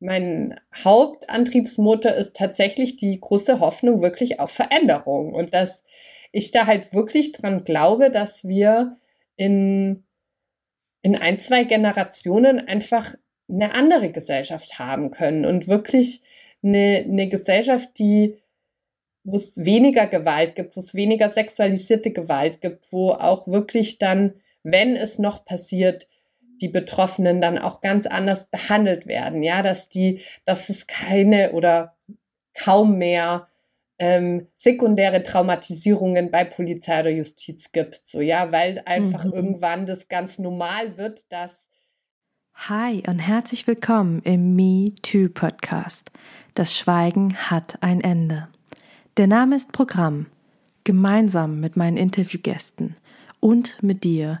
mein Hauptantriebsmotor ist tatsächlich die große Hoffnung wirklich auf Veränderung und dass ich da halt wirklich dran glaube, dass wir in, in ein, zwei Generationen einfach eine andere Gesellschaft haben können und wirklich eine, eine Gesellschaft, die, wo es weniger Gewalt gibt, wo es weniger sexualisierte Gewalt gibt, wo auch wirklich dann, wenn es noch passiert, die Betroffenen dann auch ganz anders behandelt werden. Ja, dass die, dass es keine oder kaum mehr ähm, sekundäre Traumatisierungen bei Polizei oder Justiz gibt. So, ja, weil einfach mhm. irgendwann das ganz normal wird, dass. Hi und herzlich willkommen im Me Too Podcast. Das Schweigen hat ein Ende. Der Name ist Programm. Gemeinsam mit meinen Interviewgästen und mit dir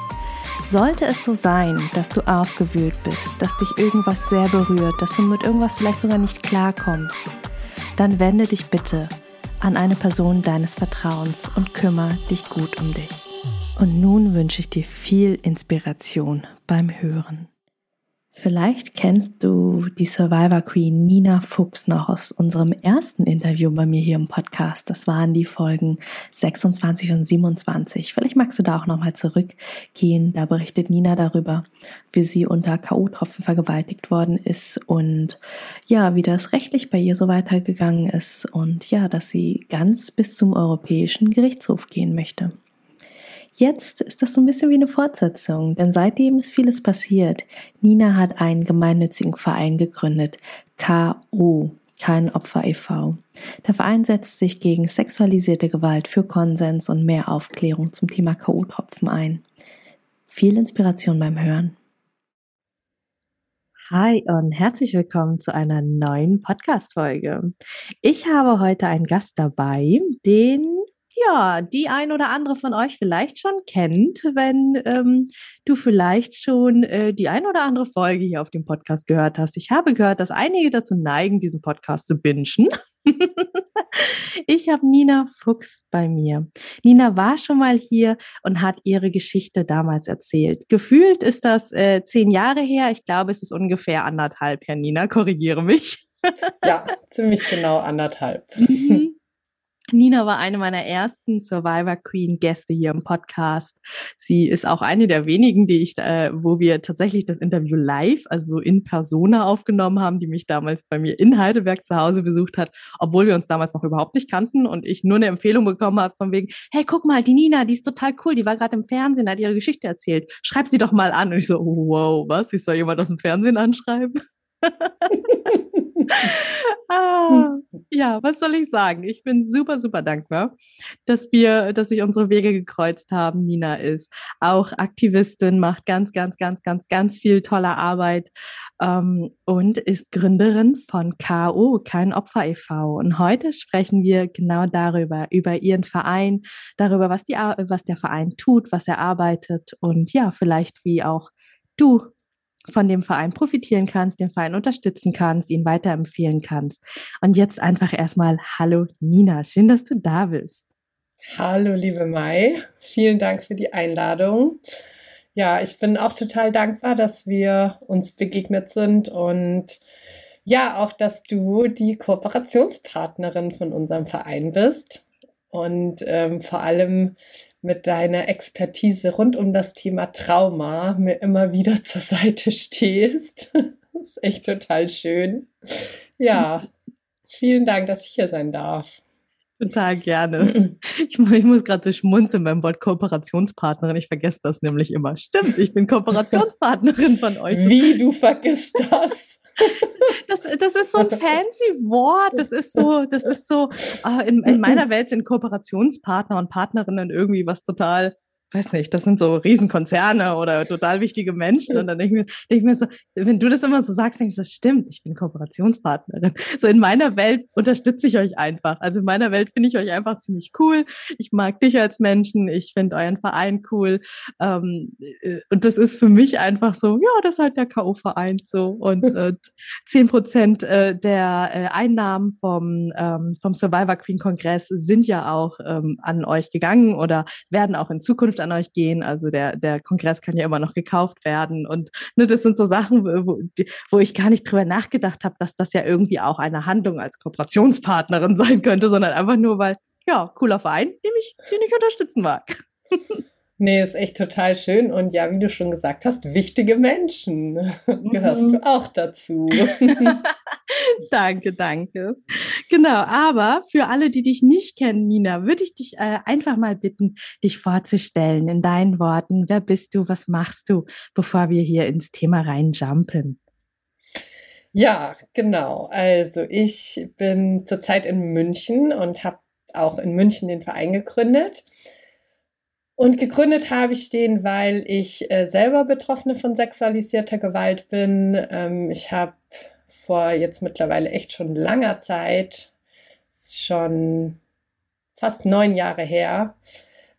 Sollte es so sein, dass du aufgewühlt bist, dass dich irgendwas sehr berührt, dass du mit irgendwas vielleicht sogar nicht klarkommst, dann wende dich bitte an eine Person deines Vertrauens und kümmere dich gut um dich. Und nun wünsche ich dir viel Inspiration beim Hören. Vielleicht kennst du die Survivor Queen Nina Fuchs noch aus unserem ersten Interview bei mir hier im Podcast. Das waren die Folgen 26 und 27. Vielleicht magst du da auch nochmal zurückgehen. Da berichtet Nina darüber, wie sie unter K.O.-Tropfen vergewaltigt worden ist und ja, wie das rechtlich bei ihr so weitergegangen ist und ja, dass sie ganz bis zum Europäischen Gerichtshof gehen möchte. Jetzt ist das so ein bisschen wie eine Fortsetzung, denn seitdem ist vieles passiert. Nina hat einen gemeinnützigen Verein gegründet, KO, kein Opfer e.V. Der Verein setzt sich gegen sexualisierte Gewalt für Konsens und mehr Aufklärung zum Thema KO-Tropfen ein. Viel Inspiration beim Hören. Hi und herzlich willkommen zu einer neuen Podcast-Folge. Ich habe heute einen Gast dabei, den ja, die ein oder andere von euch vielleicht schon kennt, wenn ähm, du vielleicht schon äh, die ein oder andere Folge hier auf dem Podcast gehört hast. Ich habe gehört, dass einige dazu neigen, diesen Podcast zu bingen. ich habe Nina Fuchs bei mir. Nina war schon mal hier und hat ihre Geschichte damals erzählt. Gefühlt ist das äh, zehn Jahre her. Ich glaube, es ist ungefähr anderthalb, Herr Nina, korrigiere mich. ja, ziemlich genau anderthalb. Nina war eine meiner ersten Survivor Queen Gäste hier im Podcast. Sie ist auch eine der wenigen, die ich, äh, wo wir tatsächlich das Interview live, also so in Persona aufgenommen haben, die mich damals bei mir in Heidelberg zu Hause besucht hat, obwohl wir uns damals noch überhaupt nicht kannten und ich nur eine Empfehlung bekommen habe von wegen, hey, guck mal, die Nina, die ist total cool, die war gerade im Fernsehen, hat ihre Geschichte erzählt. Schreib sie doch mal an. Und ich so, wow, was? Ich soll jemand aus dem Fernsehen anschreiben? ah, ja, was soll ich sagen? Ich bin super, super dankbar, dass wir, dass sich unsere Wege gekreuzt haben. Nina ist auch Aktivistin, macht ganz, ganz, ganz, ganz, ganz viel tolle Arbeit ähm, und ist Gründerin von KO, kein Opfer e.V. Und heute sprechen wir genau darüber, über ihren Verein, darüber, was die, was der Verein tut, was er arbeitet und ja, vielleicht wie auch du von dem Verein profitieren kannst, den Verein unterstützen kannst, ihn weiterempfehlen kannst. Und jetzt einfach erstmal Hallo Nina, schön, dass du da bist. Hallo liebe Mai, vielen Dank für die Einladung. Ja, ich bin auch total dankbar, dass wir uns begegnet sind und ja, auch, dass du die Kooperationspartnerin von unserem Verein bist und ähm, vor allem mit deiner Expertise rund um das Thema Trauma mir immer wieder zur Seite stehst. Das ist echt total schön. Ja, vielen Dank, dass ich hier sein darf. Total gerne. Ich, ich muss gerade so schmunzeln beim Wort Kooperationspartnerin. Ich vergesse das nämlich immer. Stimmt, ich bin Kooperationspartnerin von euch. Wie du vergisst das? Das, das ist so ein fancy Wort. Das ist so, das ist so, äh, in, in meiner Welt sind Kooperationspartner und Partnerinnen irgendwie was total weiß nicht, das sind so Riesenkonzerne oder total wichtige Menschen. Und dann denke ich, mir, denke ich mir so, wenn du das immer so sagst, denke ich so, stimmt, ich bin Kooperationspartnerin. So in meiner Welt unterstütze ich euch einfach. Also in meiner Welt finde ich euch einfach ziemlich cool. Ich mag dich als Menschen, ich finde euren Verein cool. Ähm, äh, und das ist für mich einfach so, ja, das ist halt der K.O.-Verein so. Und äh, zehn äh, Prozent der äh, Einnahmen vom, ähm, vom Survivor Queen Kongress sind ja auch ähm, an euch gegangen oder werden auch in Zukunft an euch gehen. Also der, der Kongress kann ja immer noch gekauft werden. Und ne, das sind so Sachen, wo, wo ich gar nicht drüber nachgedacht habe, dass das ja irgendwie auch eine Handlung als Kooperationspartnerin sein könnte, sondern einfach nur, weil, ja, cooler Verein, den ich, den ich unterstützen mag. Nee, ist echt total schön. Und ja, wie du schon gesagt hast, wichtige Menschen gehörst du mhm. auch dazu. danke, danke. Genau, aber für alle, die dich nicht kennen, Nina, würde ich dich äh, einfach mal bitten, dich vorzustellen in deinen Worten. Wer bist du? Was machst du, bevor wir hier ins Thema reinjumpen? Ja, genau. Also ich bin zurzeit in München und habe auch in München den Verein gegründet. Und gegründet habe ich den, weil ich äh, selber Betroffene von sexualisierter Gewalt bin. Ähm, ich habe vor jetzt mittlerweile echt schon langer Zeit, schon fast neun Jahre her,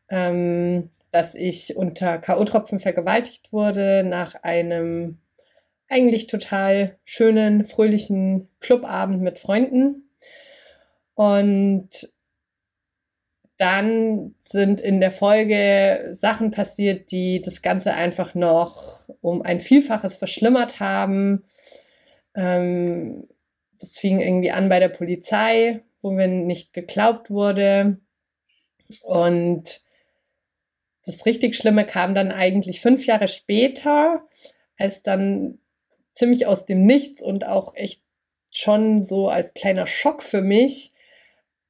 ähm, dass ich unter K.O.-Tropfen vergewaltigt wurde nach einem eigentlich total schönen, fröhlichen Clubabend mit Freunden. Und dann sind in der Folge Sachen passiert, die das Ganze einfach noch um ein Vielfaches verschlimmert haben. Ähm, das fing irgendwie an bei der Polizei, wo mir nicht geglaubt wurde. Und das richtig Schlimme kam dann eigentlich fünf Jahre später, als dann ziemlich aus dem Nichts und auch echt schon so als kleiner Schock für mich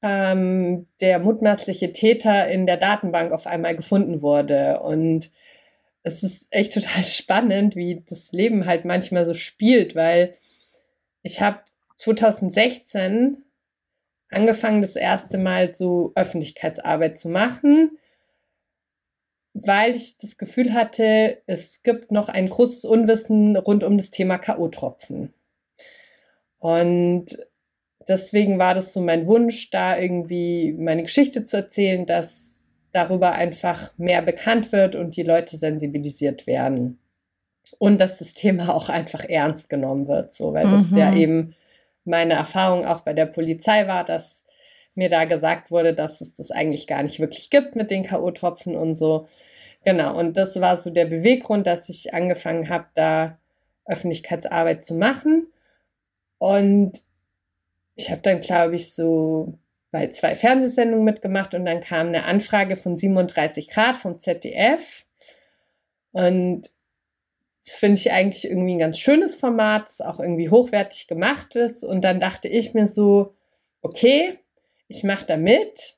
ähm, der mutmaßliche Täter in der Datenbank auf einmal gefunden wurde. Und es ist echt total spannend, wie das Leben halt manchmal so spielt, weil ich habe 2016 angefangen, das erste Mal so Öffentlichkeitsarbeit zu machen, weil ich das Gefühl hatte, es gibt noch ein großes Unwissen rund um das Thema K.O.-Tropfen. Und deswegen war das so mein Wunsch, da irgendwie meine Geschichte zu erzählen, dass darüber einfach mehr bekannt wird und die Leute sensibilisiert werden. Und dass das Thema auch einfach ernst genommen wird, so, weil mhm. das ja mhm. eben meine Erfahrung auch bei der Polizei war, dass mir da gesagt wurde, dass es das eigentlich gar nicht wirklich gibt mit den K.O.-Tropfen und so. Genau, und das war so der Beweggrund, dass ich angefangen habe, da Öffentlichkeitsarbeit zu machen. Und ich habe dann, glaube ich, so bei zwei Fernsehsendungen mitgemacht und dann kam eine Anfrage von 37 Grad vom ZDF. Und das finde ich eigentlich irgendwie ein ganz schönes Format, das auch irgendwie hochwertig gemacht ist. Und dann dachte ich mir so, okay, ich mache da mit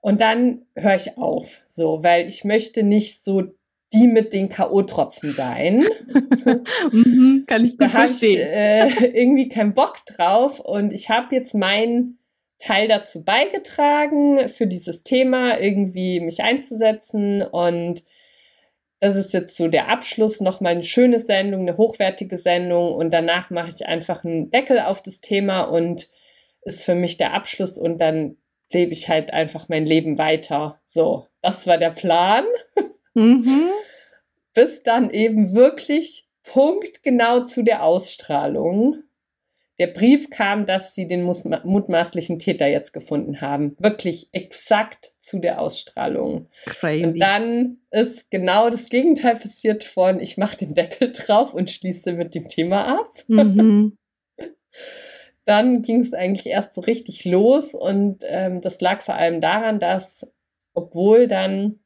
und dann höre ich auf, so, weil ich möchte nicht so die mit den K.O.-Tropfen sein. mhm, kann ich gut da verstehen. Ich, äh, irgendwie keinen Bock drauf und ich habe jetzt meinen Teil dazu beigetragen, für dieses Thema irgendwie mich einzusetzen und das ist jetzt so der Abschluss, nochmal eine schöne Sendung, eine hochwertige Sendung und danach mache ich einfach einen Deckel auf das Thema und ist für mich der Abschluss und dann lebe ich halt einfach mein Leben weiter. So, das war der Plan. Mhm. Bis dann eben wirklich punktgenau zu der Ausstrahlung der Brief kam, dass sie den mutmaßlichen Täter jetzt gefunden haben. Wirklich exakt zu der Ausstrahlung. Crazy. Und dann ist genau das Gegenteil passiert von, ich mache den Deckel drauf und schließe mit dem Thema ab. Mhm. dann ging es eigentlich erst so richtig los und ähm, das lag vor allem daran, dass obwohl dann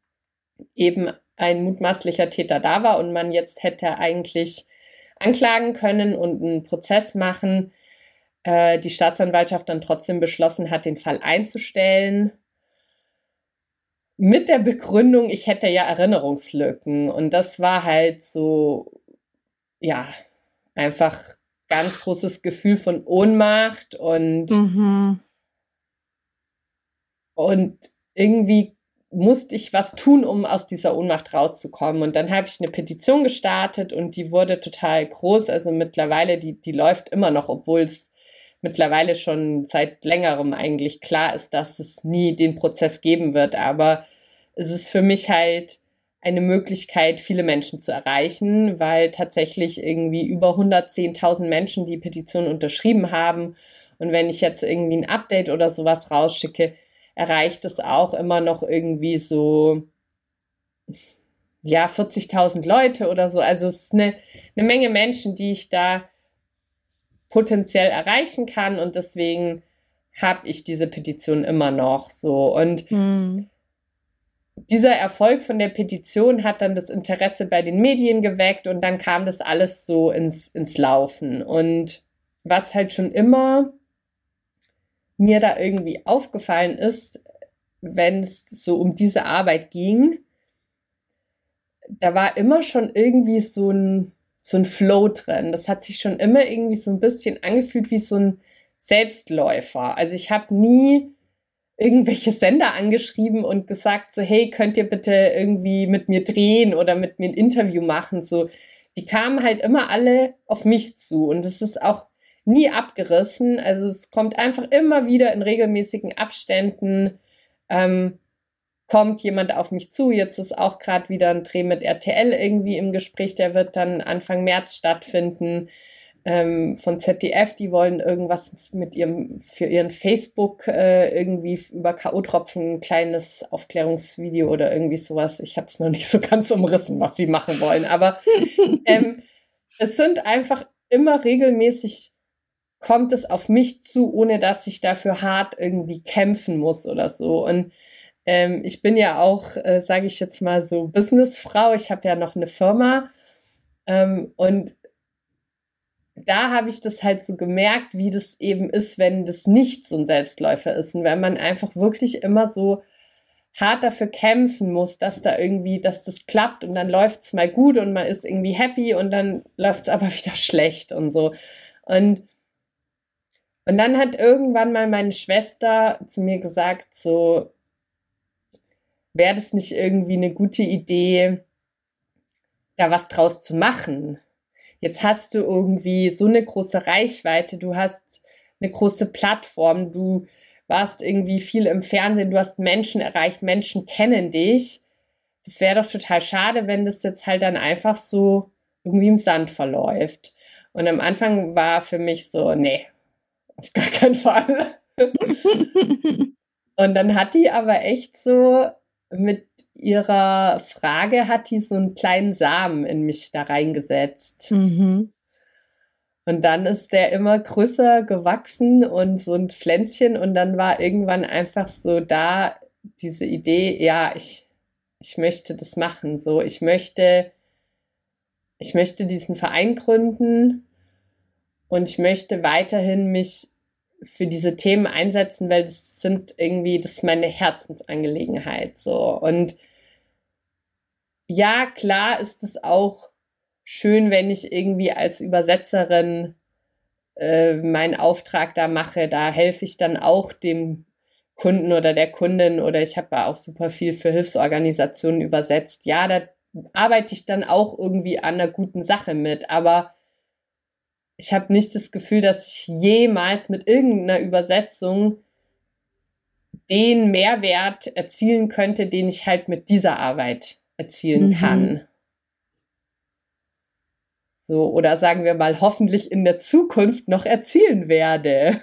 eben ein mutmaßlicher Täter da war und man jetzt hätte eigentlich anklagen können und einen Prozess machen, äh, die Staatsanwaltschaft dann trotzdem beschlossen hat, den Fall einzustellen. Mit der Begründung, ich hätte ja Erinnerungslücken. Und das war halt so, ja, einfach ganz großes Gefühl von Ohnmacht und, mhm. und irgendwie musste ich was tun, um aus dieser Ohnmacht rauszukommen. Und dann habe ich eine Petition gestartet und die wurde total groß. Also mittlerweile, die, die läuft immer noch, obwohl es mittlerweile schon seit längerem eigentlich klar ist, dass es nie den Prozess geben wird. Aber es ist für mich halt eine Möglichkeit, viele Menschen zu erreichen, weil tatsächlich irgendwie über 110.000 Menschen die Petition unterschrieben haben. Und wenn ich jetzt irgendwie ein Update oder sowas rausschicke, erreicht es auch immer noch irgendwie so, ja, 40.000 Leute oder so. Also es ist eine, eine Menge Menschen, die ich da potenziell erreichen kann und deswegen habe ich diese Petition immer noch so. Und mhm dieser Erfolg von der Petition hat dann das Interesse bei den Medien geweckt und dann kam das alles so ins, ins Laufen. Und was halt schon immer mir da irgendwie aufgefallen ist, wenn es so um diese Arbeit ging, da war immer schon irgendwie so ein, so ein Flow drin. Das hat sich schon immer irgendwie so ein bisschen angefühlt wie so ein Selbstläufer. Also ich habe nie irgendwelche Sender angeschrieben und gesagt so, hey, könnt ihr bitte irgendwie mit mir drehen oder mit mir ein Interview machen? So, die kamen halt immer alle auf mich zu und es ist auch nie abgerissen. Also es kommt einfach immer wieder in regelmäßigen Abständen, ähm, kommt jemand auf mich zu. Jetzt ist auch gerade wieder ein Dreh mit RTL irgendwie im Gespräch, der wird dann Anfang März stattfinden ähm, von ZDF, die wollen irgendwas mit ihrem, für ihren Facebook äh, irgendwie über K.O.-Tropfen ein kleines Aufklärungsvideo oder irgendwie sowas. Ich habe es noch nicht so ganz umrissen, was sie machen wollen. Aber ähm, es sind einfach immer regelmäßig kommt es auf mich zu, ohne dass ich dafür hart irgendwie kämpfen muss oder so. Und ähm, ich bin ja auch, äh, sage ich jetzt mal so, Businessfrau. Ich habe ja noch eine Firma. Ähm, und da habe ich das halt so gemerkt, wie das eben ist, wenn das nicht so ein Selbstläufer ist und wenn man einfach wirklich immer so hart dafür kämpfen muss, dass da irgendwie, dass das klappt und dann läuft es mal gut und man ist irgendwie happy und dann läuft es aber wieder schlecht und so. Und, und dann hat irgendwann mal meine Schwester zu mir gesagt, so, wäre das nicht irgendwie eine gute Idee, da was draus zu machen? Jetzt hast du irgendwie so eine große Reichweite, du hast eine große Plattform, du warst irgendwie viel im Fernsehen, du hast Menschen erreicht, Menschen kennen dich. Das wäre doch total schade, wenn das jetzt halt dann einfach so irgendwie im Sand verläuft. Und am Anfang war für mich so, nee, auf gar keinen Fall. Und dann hat die aber echt so mit ihrer Frage hat die so einen kleinen Samen in mich da reingesetzt. Mhm. Und dann ist der immer größer gewachsen und so ein Pflänzchen und dann war irgendwann einfach so da diese Idee, ja, ich, ich möchte das machen, so, ich möchte, ich möchte diesen Verein gründen und ich möchte weiterhin mich für diese Themen einsetzen, weil das sind irgendwie, das ist meine Herzensangelegenheit, so. Und ja, klar ist es auch schön, wenn ich irgendwie als Übersetzerin äh, meinen Auftrag da mache. Da helfe ich dann auch dem Kunden oder der Kundin oder ich habe auch super viel für Hilfsorganisationen übersetzt. Ja, da arbeite ich dann auch irgendwie an einer guten Sache mit, aber ich habe nicht das Gefühl, dass ich jemals mit irgendeiner Übersetzung den Mehrwert erzielen könnte, den ich halt mit dieser Arbeit erzielen mhm. kann. So, oder sagen wir mal, hoffentlich in der Zukunft noch erzielen werde.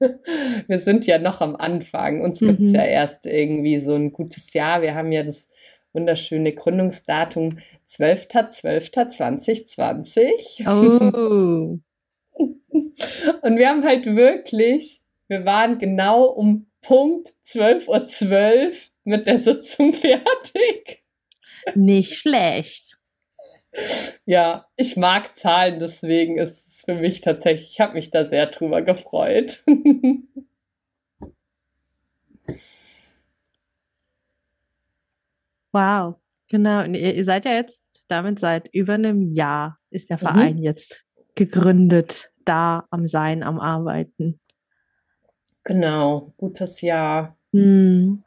wir sind ja noch am Anfang. Uns mhm. gibt es ja erst irgendwie so ein gutes Jahr. Wir haben ja das wunderschöne Gründungsdatum 12.12.2020. Oh. Und wir haben halt wirklich, wir waren genau um Punkt 12.12 Uhr 12 mit der Sitzung fertig. Nicht schlecht. ja, ich mag Zahlen, deswegen ist es für mich tatsächlich, ich habe mich da sehr drüber gefreut. wow, genau. Und ihr, ihr, seid ja jetzt damit seit über einem Jahr ist der Verein mhm. jetzt gegründet, da am Sein, am Arbeiten. Genau, gutes Jahr. Hm.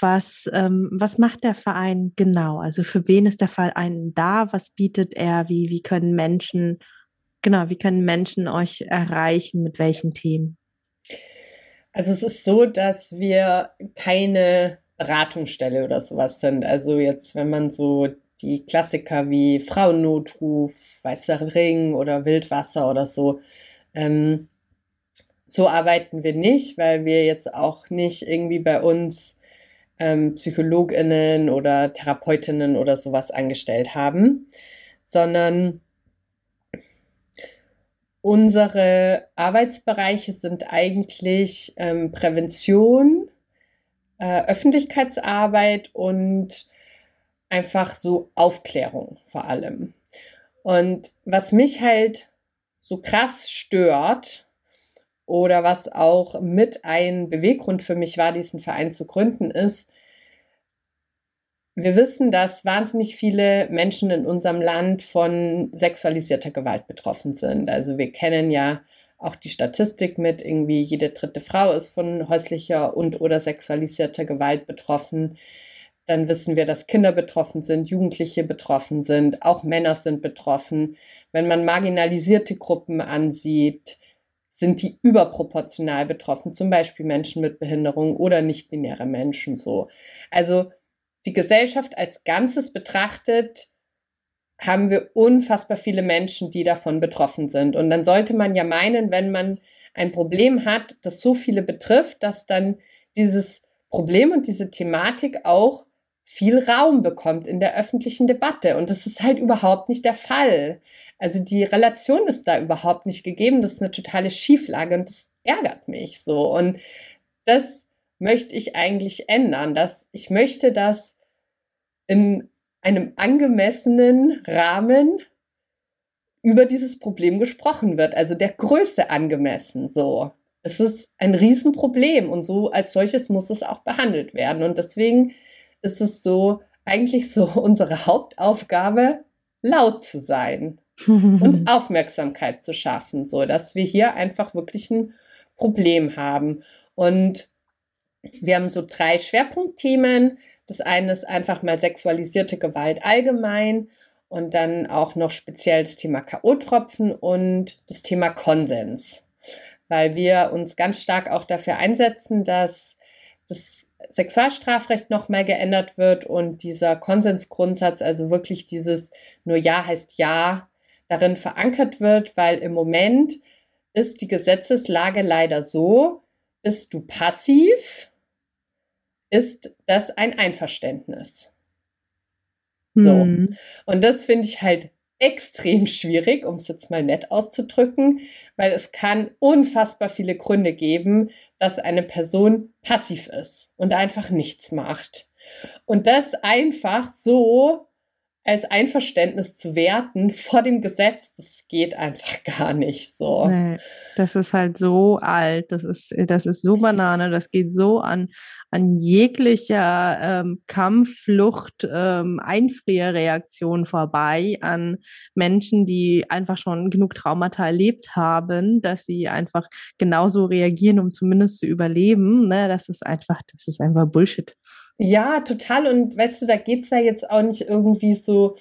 Was, ähm, was macht der Verein genau? Also für wen ist der Verein da? Was bietet er? Wie, wie können Menschen, genau, wie können Menschen euch erreichen? Mit welchen Themen? Also es ist so, dass wir keine Beratungsstelle oder sowas sind. Also jetzt, wenn man so die Klassiker wie Frauennotruf, Weißer Ring oder Wildwasser oder so, ähm, so arbeiten wir nicht, weil wir jetzt auch nicht irgendwie bei uns ähm, PsychologInnen oder Therapeutinnen oder sowas angestellt haben, sondern unsere Arbeitsbereiche sind eigentlich ähm, Prävention, äh, Öffentlichkeitsarbeit und einfach so Aufklärung vor allem. Und was mich halt so krass stört oder was auch mit ein Beweggrund für mich war, diesen Verein zu gründen, ist, wir wissen, dass wahnsinnig viele Menschen in unserem Land von sexualisierter Gewalt betroffen sind. Also wir kennen ja auch die Statistik mit, irgendwie jede dritte Frau ist von häuslicher und oder sexualisierter Gewalt betroffen. Dann wissen wir, dass Kinder betroffen sind, Jugendliche betroffen sind, auch Männer sind betroffen. Wenn man marginalisierte Gruppen ansieht, sind die überproportional betroffen, zum Beispiel Menschen mit Behinderung oder nicht-binäre Menschen so. Also die Gesellschaft als Ganzes betrachtet, haben wir unfassbar viele Menschen, die davon betroffen sind. Und dann sollte man ja meinen, wenn man ein Problem hat, das so viele betrifft, dass dann dieses Problem und diese Thematik auch viel Raum bekommt in der öffentlichen Debatte. Und das ist halt überhaupt nicht der Fall. Also die Relation ist da überhaupt nicht gegeben. Das ist eine totale Schieflage und das ärgert mich so. Und das möchte ich eigentlich ändern. Dass ich möchte, dass in einem angemessenen Rahmen über dieses Problem gesprochen wird. Also der Größe angemessen so. Es ist ein Riesenproblem und so als solches muss es auch behandelt werden. Und deswegen ist es so eigentlich so unsere Hauptaufgabe, laut zu sein und Aufmerksamkeit zu schaffen, so dass wir hier einfach wirklich ein Problem haben. Und wir haben so drei Schwerpunktthemen. Das eine ist einfach mal sexualisierte Gewalt allgemein und dann auch noch speziell das Thema K.O.-Tropfen und das Thema Konsens, weil wir uns ganz stark auch dafür einsetzen, dass das Sexualstrafrecht nochmal geändert wird und dieser Konsensgrundsatz, also wirklich dieses nur Ja heißt Ja, darin verankert wird, weil im Moment ist die Gesetzeslage leider so, bist du passiv, ist das ein Einverständnis. So. Hm. Und das finde ich halt extrem schwierig, um es jetzt mal nett auszudrücken, weil es kann unfassbar viele Gründe geben, dass eine Person passiv ist und einfach nichts macht. Und das einfach so als Einverständnis zu werten vor dem Gesetz, das geht einfach gar nicht so. Nee, das ist halt so alt, das ist, das ist so Banane, das geht so an, an jeglicher ähm, Kampfflucht, ähm, Einfrierreaktion vorbei, an Menschen, die einfach schon genug Traumata erlebt haben, dass sie einfach genauso reagieren, um zumindest zu überleben. Ne? Das ist einfach, das ist einfach Bullshit. Ja, total. Und weißt du, da geht's ja jetzt auch nicht irgendwie so,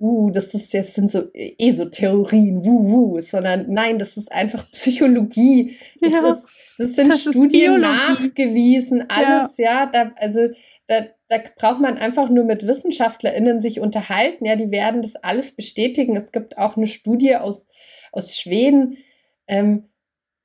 uh, das ist jetzt sind so Esotheorien, wuh, wuh, sondern nein, das ist einfach Psychologie. Das, ja, ist, das sind das Studien nachgewiesen, alles, ja, ja da, also da, da braucht man einfach nur mit WissenschaftlerInnen sich unterhalten, ja, die werden das alles bestätigen. Es gibt auch eine Studie aus, aus Schweden, ähm,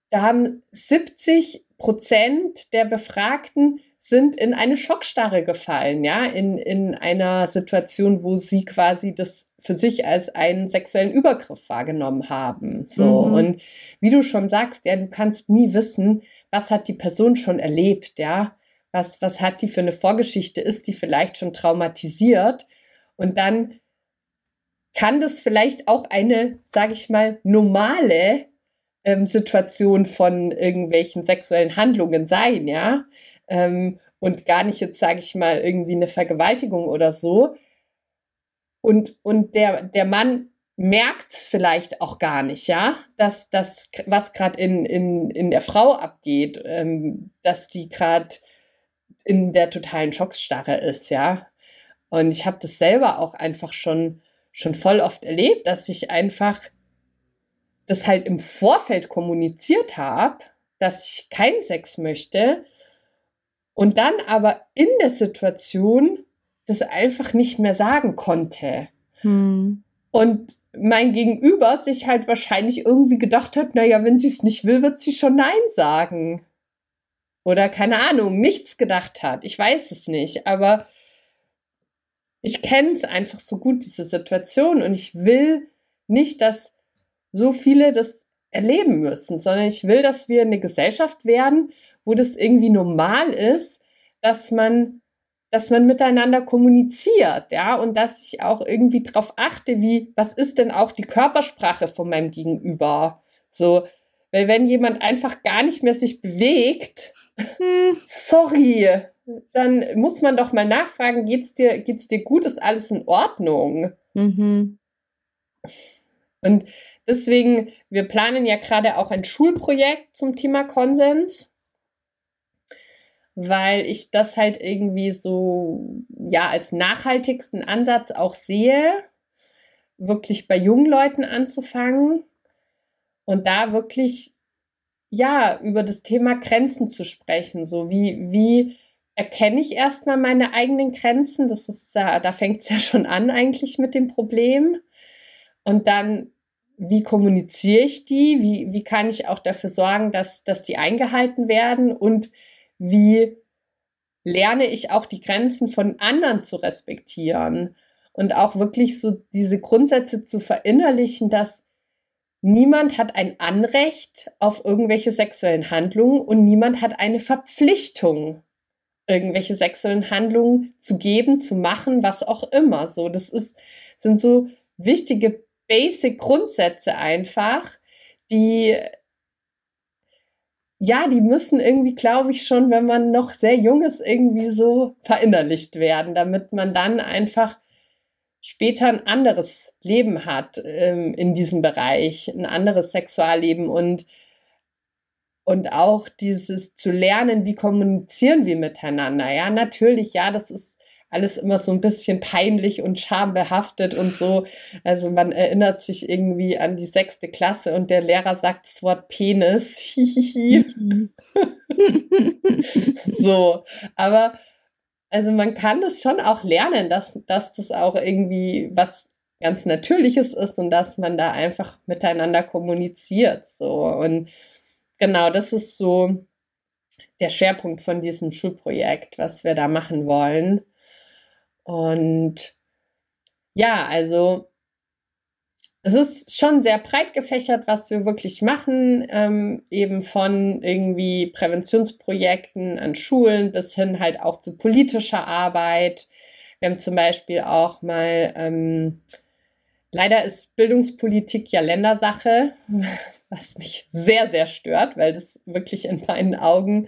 da haben 70 Prozent der Befragten sind in eine Schockstarre gefallen, ja, in, in einer Situation, wo sie quasi das für sich als einen sexuellen Übergriff wahrgenommen haben. So. Mhm. Und wie du schon sagst, ja, du kannst nie wissen, was hat die Person schon erlebt, ja. Was, was hat die für eine Vorgeschichte? Ist die vielleicht schon traumatisiert? Und dann kann das vielleicht auch eine, sage ich mal, normale ähm, Situation von irgendwelchen sexuellen Handlungen sein, ja. Ähm, und gar nicht jetzt, sage ich mal, irgendwie eine Vergewaltigung oder so. Und, und der, der Mann merkt es vielleicht auch gar nicht, ja, dass das, was gerade in, in, in der Frau abgeht, ähm, dass die gerade in der totalen Schocksstarre ist, ja. Und ich habe das selber auch einfach schon, schon voll oft erlebt, dass ich einfach das halt im Vorfeld kommuniziert habe, dass ich keinen Sex möchte und dann aber in der Situation das einfach nicht mehr sagen konnte. Hm. Und mein Gegenüber sich halt wahrscheinlich irgendwie gedacht hat, naja, wenn sie es nicht will, wird sie schon Nein sagen. Oder keine Ahnung, nichts gedacht hat. Ich weiß es nicht, aber ich kenne es einfach so gut, diese Situation. Und ich will nicht, dass so viele das erleben müssen, sondern ich will, dass wir eine Gesellschaft werden, wo das irgendwie normal ist, dass man, dass man miteinander kommuniziert, ja, und dass ich auch irgendwie darauf achte, wie, was ist denn auch die Körpersprache von meinem Gegenüber? So, weil wenn jemand einfach gar nicht mehr sich bewegt, hm, sorry, dann muss man doch mal nachfragen, geht's dir, geht's dir gut, ist alles in Ordnung? Mhm. Und deswegen, wir planen ja gerade auch ein Schulprojekt zum Thema Konsens, weil ich das halt irgendwie so, ja, als nachhaltigsten Ansatz auch sehe, wirklich bei jungen Leuten anzufangen und da wirklich, ja, über das Thema Grenzen zu sprechen, so wie, wie, erkenne ich erstmal meine eigenen Grenzen. Das ist da fängt es ja schon an eigentlich mit dem Problem. Und dann, wie kommuniziere ich die? Wie, wie kann ich auch dafür sorgen, dass, dass die eingehalten werden? Und wie lerne ich auch die Grenzen von anderen zu respektieren? Und auch wirklich so diese Grundsätze zu verinnerlichen, dass niemand hat ein Anrecht auf irgendwelche sexuellen Handlungen und niemand hat eine Verpflichtung irgendwelche sexuellen Handlungen zu geben, zu machen, was auch immer. So, das ist, sind so wichtige Basic Grundsätze einfach, die ja, die müssen irgendwie, glaube ich, schon, wenn man noch sehr jung ist, irgendwie so verinnerlicht werden, damit man dann einfach später ein anderes Leben hat ähm, in diesem Bereich, ein anderes Sexualleben und und auch dieses zu lernen, wie kommunizieren wir miteinander. Ja, natürlich, ja, das ist alles immer so ein bisschen peinlich und schambehaftet und so. Also man erinnert sich irgendwie an die sechste Klasse und der Lehrer sagt das Wort Penis. so, aber also man kann das schon auch lernen, dass, dass das auch irgendwie was ganz Natürliches ist und dass man da einfach miteinander kommuniziert. So und genau, das ist so der Schwerpunkt von diesem Schulprojekt, was wir da machen wollen. Und ja, also es ist schon sehr breit gefächert, was wir wirklich machen, ähm, eben von irgendwie Präventionsprojekten an Schulen bis hin halt auch zu politischer Arbeit. Wir haben zum Beispiel auch mal, ähm, leider ist Bildungspolitik ja Ländersache, was mich sehr, sehr stört, weil das wirklich in meinen Augen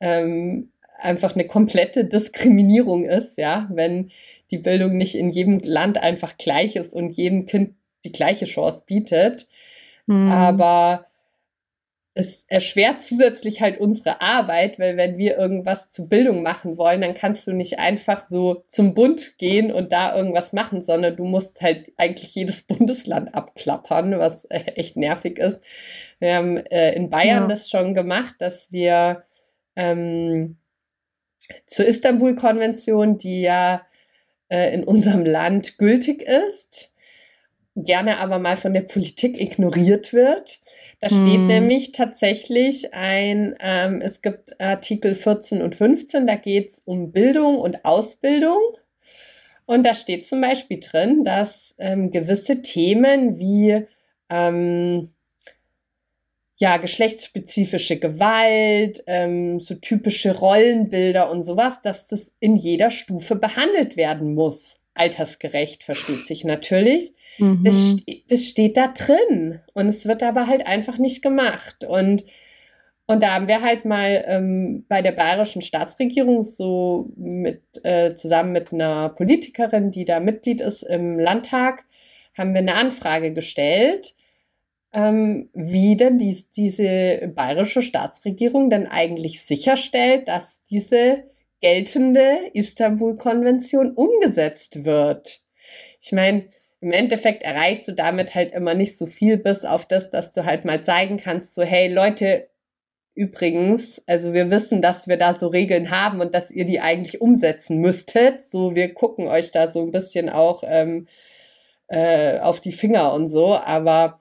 ähm, einfach eine komplette Diskriminierung ist, ja, wenn die Bildung nicht in jedem Land einfach gleich ist und jedem Kind die gleiche Chance bietet. Mhm. Aber es erschwert zusätzlich halt unsere Arbeit, weil wenn wir irgendwas zur Bildung machen wollen, dann kannst du nicht einfach so zum Bund gehen und da irgendwas machen, sondern du musst halt eigentlich jedes Bundesland abklappern, was äh, echt nervig ist. Wir haben äh, in Bayern ja. das schon gemacht, dass wir ähm, zur Istanbul-Konvention, die ja äh, in unserem Land gültig ist, gerne aber mal von der Politik ignoriert wird. Da steht hm. nämlich tatsächlich ein, ähm, es gibt Artikel 14 und 15, da geht es um Bildung und Ausbildung. Und da steht zum Beispiel drin, dass ähm, gewisse Themen wie ähm, ja, geschlechtsspezifische Gewalt, ähm, so typische Rollenbilder und sowas, dass das in jeder Stufe behandelt werden muss. altersgerecht, versteht sich natürlich. Mhm. Das, das steht da drin und es wird aber halt einfach nicht gemacht. Und und da haben wir halt mal ähm, bei der bayerischen Staatsregierung so mit äh, zusammen mit einer Politikerin, die da Mitglied ist im Landtag, haben wir eine Anfrage gestellt, ähm, wie denn dies, diese bayerische Staatsregierung denn eigentlich sicherstellt, dass diese geltende Istanbul-Konvention umgesetzt wird. Ich meine, im Endeffekt erreichst du damit halt immer nicht so viel, bis auf das, dass du halt mal zeigen kannst, so, hey Leute, übrigens, also wir wissen, dass wir da so Regeln haben und dass ihr die eigentlich umsetzen müsstet. So, wir gucken euch da so ein bisschen auch ähm, äh, auf die Finger und so. Aber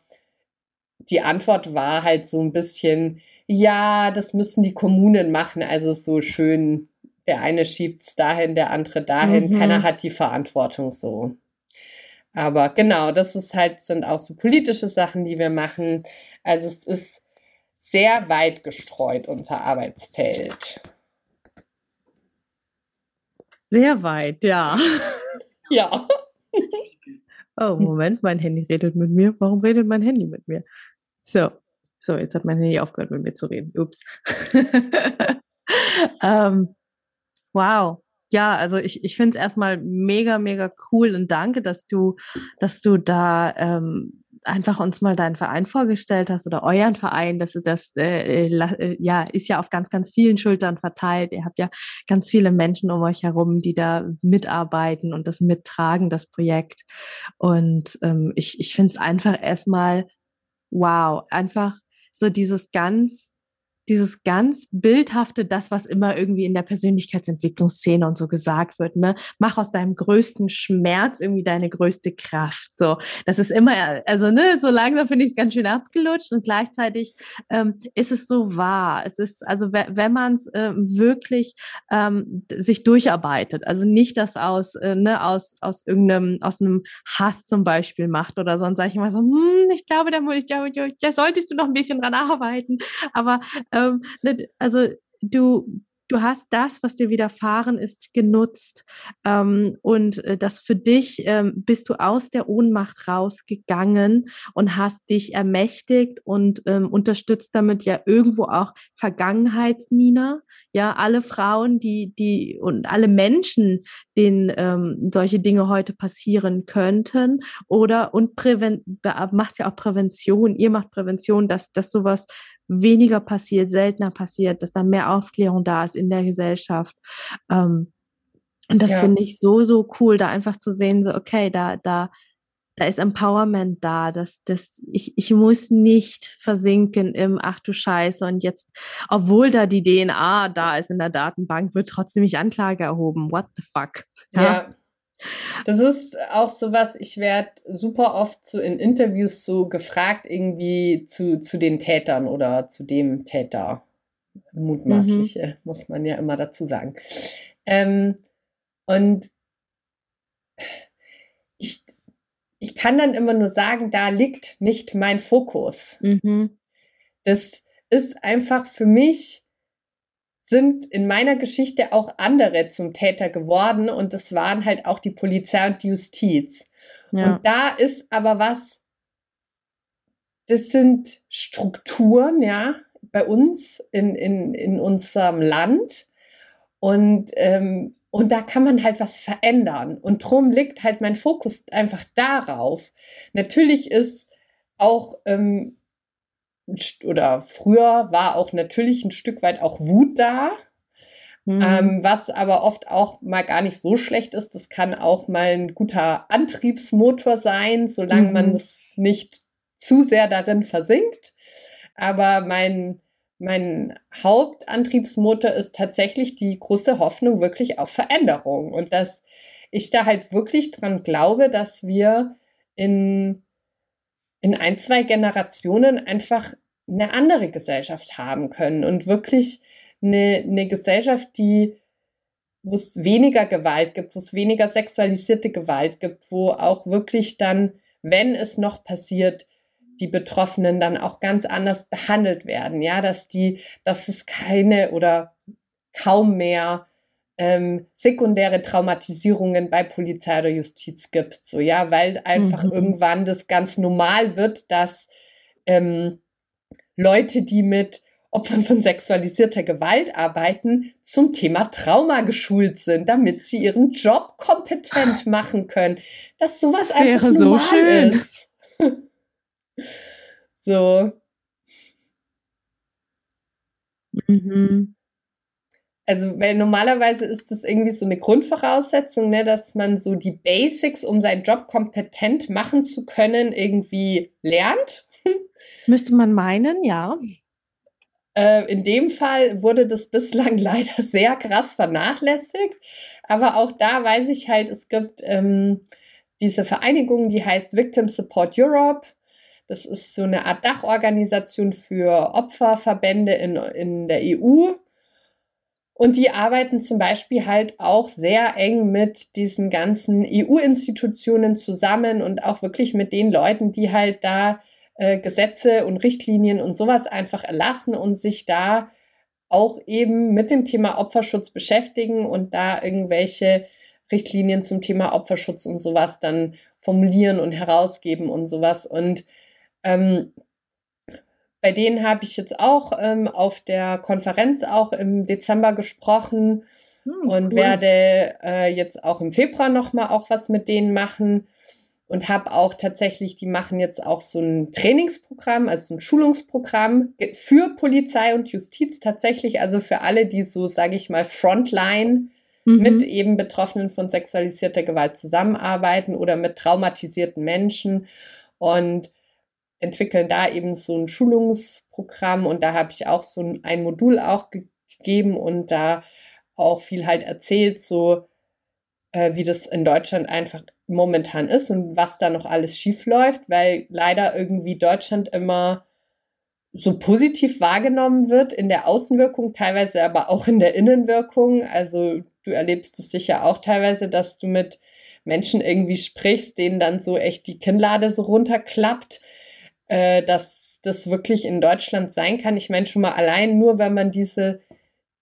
die Antwort war halt so ein bisschen, ja, das müssen die Kommunen machen. Also so schön, der eine schiebt's dahin, der andere dahin. Mhm. Keiner hat die Verantwortung so. Aber genau, das ist halt, sind auch so politische Sachen, die wir machen. Also es ist sehr weit gestreut, unser Arbeitsfeld. Sehr weit, ja. ja. Oh, Moment, mein Handy redet mit mir. Warum redet mein Handy mit mir? So, so, jetzt hat mein Handy aufgehört, mit mir zu reden. Ups. ähm, wow. Ja, also ich, ich finde es erstmal mega, mega cool und danke, dass du, dass du da ähm, einfach uns mal deinen Verein vorgestellt hast oder euren Verein, dass das äh, äh, ja ist ja auf ganz, ganz vielen Schultern verteilt. Ihr habt ja ganz viele Menschen um euch herum, die da mitarbeiten und das mittragen, das Projekt. Und ähm, ich, ich finde es einfach erstmal wow, einfach so dieses ganz dieses ganz bildhafte, das, was immer irgendwie in der Persönlichkeitsentwicklungsszene und so gesagt wird, ne? Mach aus deinem größten Schmerz irgendwie deine größte Kraft. So, das ist immer, also ne, so langsam finde ich es ganz schön abgelutscht und gleichzeitig ähm, ist es so wahr. Es ist, also wenn man es ähm, wirklich ähm, sich durcharbeitet, also nicht das aus, äh, ne, aus, aus irgendeinem, aus einem Hass zum Beispiel macht oder so, und sage ich immer so, hm, ich glaube, da, ich glaube, da solltest du noch ein bisschen dran arbeiten. Aber ähm, ne, also du, du hast das, was dir widerfahren ist, genutzt ähm, und äh, das für dich ähm, bist du aus der Ohnmacht rausgegangen und hast dich ermächtigt und ähm, unterstützt damit ja irgendwo auch Vergangenheitsnina, ja alle Frauen, die die und alle Menschen, denen ähm, solche Dinge heute passieren könnten. Oder und Präven macht ja auch Prävention, ihr macht Prävention, dass dass sowas weniger passiert, seltener passiert, dass da mehr Aufklärung da ist in der Gesellschaft. Ähm, und das ja. finde ich so, so cool, da einfach zu sehen, so, okay, da, da, da ist Empowerment da, dass, dass ich, ich muss nicht versinken im, ach du Scheiße, und jetzt, obwohl da die DNA da ist in der Datenbank, wird trotzdem nicht Anklage erhoben. What the fuck? Ja. ja. Das ist auch so was, ich werde super oft so in Interviews so gefragt, irgendwie zu, zu den Tätern oder zu dem Täter. Mutmaßliche, mhm. muss man ja immer dazu sagen. Ähm, und ich, ich kann dann immer nur sagen, da liegt nicht mein Fokus. Mhm. Das ist einfach für mich sind in meiner Geschichte auch andere zum Täter geworden und das waren halt auch die Polizei und die Justiz. Ja. Und da ist aber was, das sind Strukturen, ja, bei uns in, in, in unserem Land und, ähm, und da kann man halt was verändern. Und drum liegt halt mein Fokus einfach darauf. Natürlich ist auch ähm, oder früher war auch natürlich ein Stück weit auch Wut da, mhm. ähm, was aber oft auch mal gar nicht so schlecht ist. Das kann auch mal ein guter Antriebsmotor sein, solange mhm. man es nicht zu sehr darin versinkt. Aber mein, mein Hauptantriebsmotor ist tatsächlich die große Hoffnung wirklich auf Veränderung und dass ich da halt wirklich dran glaube, dass wir in in ein, zwei Generationen einfach eine andere Gesellschaft haben können und wirklich eine, eine Gesellschaft, die, wo es weniger Gewalt gibt, wo es weniger sexualisierte Gewalt gibt, wo auch wirklich dann, wenn es noch passiert, die Betroffenen dann auch ganz anders behandelt werden. Ja, dass die, dass es keine oder kaum mehr ähm, sekundäre Traumatisierungen bei Polizei oder Justiz gibt. So, ja, weil einfach mhm. irgendwann das ganz normal wird, dass ähm, Leute, die mit Opfern von sexualisierter Gewalt arbeiten, zum Thema Trauma geschult sind, damit sie ihren Job kompetent machen können. Dass sowas das einfach normal so schön. ist. so. Mhm. Also, weil normalerweise ist das irgendwie so eine Grundvoraussetzung, ne, dass man so die Basics, um seinen Job kompetent machen zu können, irgendwie lernt. Müsste man meinen, ja. Äh, in dem Fall wurde das bislang leider sehr krass vernachlässigt. Aber auch da weiß ich halt, es gibt ähm, diese Vereinigung, die heißt Victim Support Europe. Das ist so eine Art Dachorganisation für Opferverbände in, in der EU. Und die arbeiten zum Beispiel halt auch sehr eng mit diesen ganzen EU-Institutionen zusammen und auch wirklich mit den Leuten, die halt da äh, Gesetze und Richtlinien und sowas einfach erlassen und sich da auch eben mit dem Thema Opferschutz beschäftigen und da irgendwelche Richtlinien zum Thema Opferschutz und sowas dann formulieren und herausgeben und sowas. Und ähm, bei denen habe ich jetzt auch ähm, auf der Konferenz auch im Dezember gesprochen hm, und cool. werde äh, jetzt auch im Februar nochmal auch was mit denen machen und habe auch tatsächlich, die machen jetzt auch so ein Trainingsprogramm, also ein Schulungsprogramm für Polizei und Justiz tatsächlich, also für alle, die so, sage ich mal, Frontline mhm. mit eben Betroffenen von sexualisierter Gewalt zusammenarbeiten oder mit traumatisierten Menschen und entwickeln da eben so ein Schulungsprogramm und da habe ich auch so ein, ein Modul auch gegeben und da auch viel halt erzählt, so äh, wie das in Deutschland einfach momentan ist und was da noch alles schief läuft, weil leider irgendwie Deutschland immer so positiv wahrgenommen wird in der Außenwirkung, teilweise aber auch in der Innenwirkung. Also du erlebst es sicher auch teilweise, dass du mit Menschen irgendwie sprichst, denen dann so echt die Kinnlade so runterklappt, äh, dass das wirklich in Deutschland sein kann. Ich meine schon mal allein nur, wenn man diese,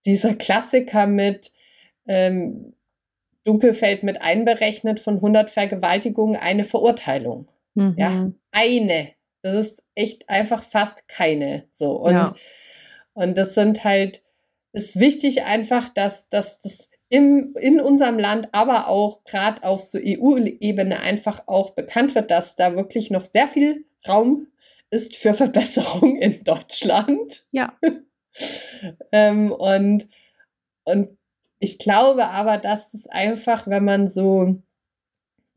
dieser Klassiker mit ähm, Dunkelfeld mit einberechnet von 100 Vergewaltigungen eine Verurteilung. Mhm. Ja, eine. Das ist echt einfach fast keine. So und ja. und das sind halt ist wichtig einfach, dass dass das im, in unserem Land, aber auch gerade auf so EU-Ebene einfach auch bekannt wird, dass da wirklich noch sehr viel Raum ist für Verbesserung in Deutschland. Ja. ähm, und, und ich glaube aber, dass es einfach, wenn man so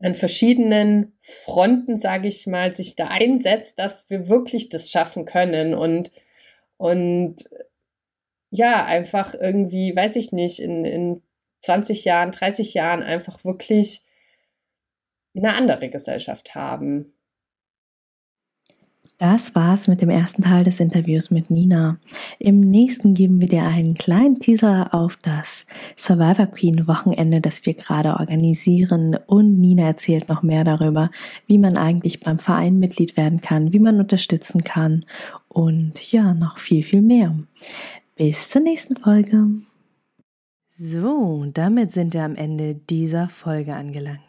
an verschiedenen Fronten, sage ich mal, sich da einsetzt, dass wir wirklich das schaffen können und, und ja, einfach irgendwie, weiß ich nicht, in, in 20 Jahren, 30 Jahren einfach wirklich eine andere Gesellschaft haben. Das war's mit dem ersten Teil des Interviews mit Nina. Im nächsten geben wir dir einen kleinen Teaser auf das Survivor Queen Wochenende, das wir gerade organisieren. Und Nina erzählt noch mehr darüber, wie man eigentlich beim Verein Mitglied werden kann, wie man unterstützen kann und ja, noch viel, viel mehr. Bis zur nächsten Folge. So, damit sind wir am Ende dieser Folge angelangt.